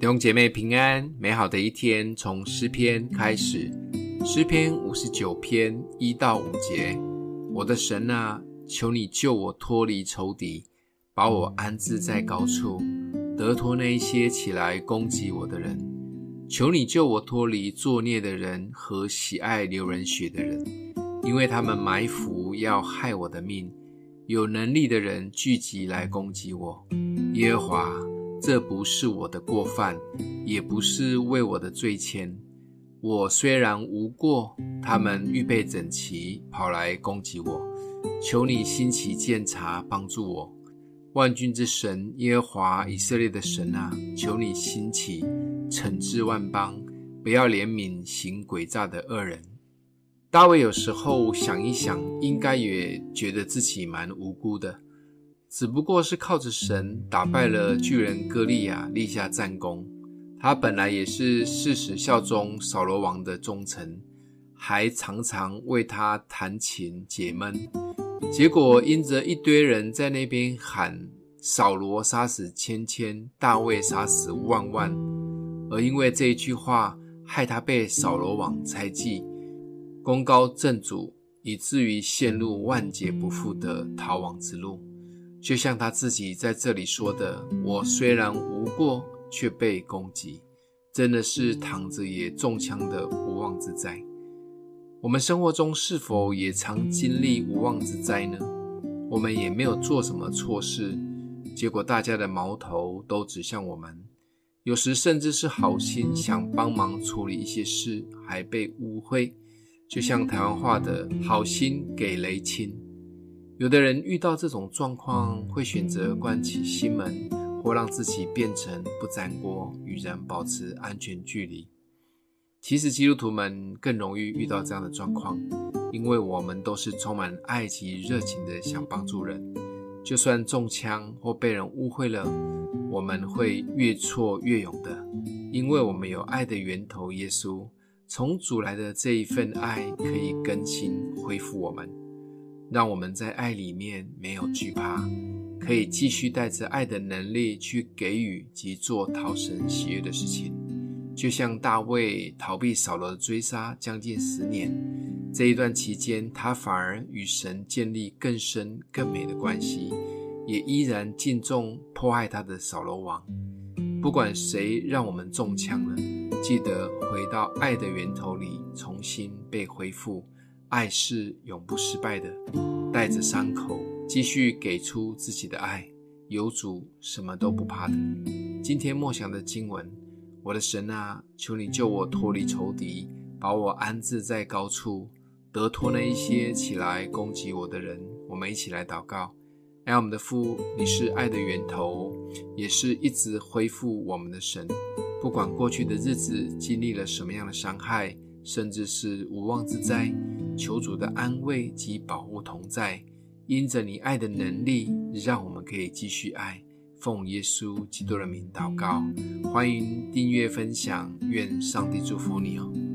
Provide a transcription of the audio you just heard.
弟兄姐妹平安，美好的一天从诗篇开始。诗篇五十九篇一到五节：我的神啊，求你救我脱离仇敌，把我安置在高处，得脱那一些起来攻击我的人。求你救我脱离作孽的人和喜爱流人血的人，因为他们埋伏要害我的命，有能力的人聚集来攻击我。耶和华。这不是我的过犯，也不是为我的罪愆。我虽然无过，他们预备整齐，跑来攻击我。求你兴起鉴察，帮助我。万军之神耶和华以色列的神啊，求你兴起，惩治万邦，不要怜悯行诡诈的恶人。大卫有时候想一想，应该也觉得自己蛮无辜的。只不过是靠着神打败了巨人歌利亚，立下战功。他本来也是誓死效忠扫罗王的忠臣，还常常为他弹琴解闷。结果因着一堆人在那边喊扫罗杀死千千，大卫杀死万万，而因为这一句话，害他被扫罗王猜忌，功高震主，以至于陷入万劫不复的逃亡之路。就像他自己在这里说的：“我虽然无过，却被攻击，真的是躺着也中枪的无妄之灾。”我们生活中是否也常经历无妄之灾呢？我们也没有做什么错事，结果大家的矛头都指向我们，有时甚至是好心想帮忙处理一些事，还被误会，就像台湾话的“好心给雷亲”。有的人遇到这种状况，会选择关起心门，或让自己变成不粘锅，与人保持安全距离。其实基督徒们更容易遇到这样的状况，因为我们都是充满爱及热情的，想帮助人。就算中枪或被人误会了，我们会越挫越勇的，因为我们有爱的源头耶稣，从主来的这一份爱可以更新恢复我们。让我们在爱里面没有惧怕，可以继续带着爱的能力去给予及做讨神喜悦的事情。就像大卫逃避扫罗的追杀将近十年，这一段期间，他反而与神建立更深更美的关系，也依然敬重迫害他的扫罗王。不管谁让我们中枪了，记得回到爱的源头里，重新被恢复。爱是永不失败的，带着伤口继续给出自己的爱，有主什么都不怕的。今天默想的经文，我的神啊，求你救我脱离仇敌，把我安置在高处，得脱那一些起来攻击我的人。我们一起来祷告，爱我们的父，你是爱的源头，也是一直恢复我们的神。不管过去的日子经历了什么样的伤害，甚至是无妄之灾。求主的安慰及保护同在，因着你爱的能力，让我们可以继续爱。奉耶稣基督的名祷告，欢迎订阅分享，愿上帝祝福你哦。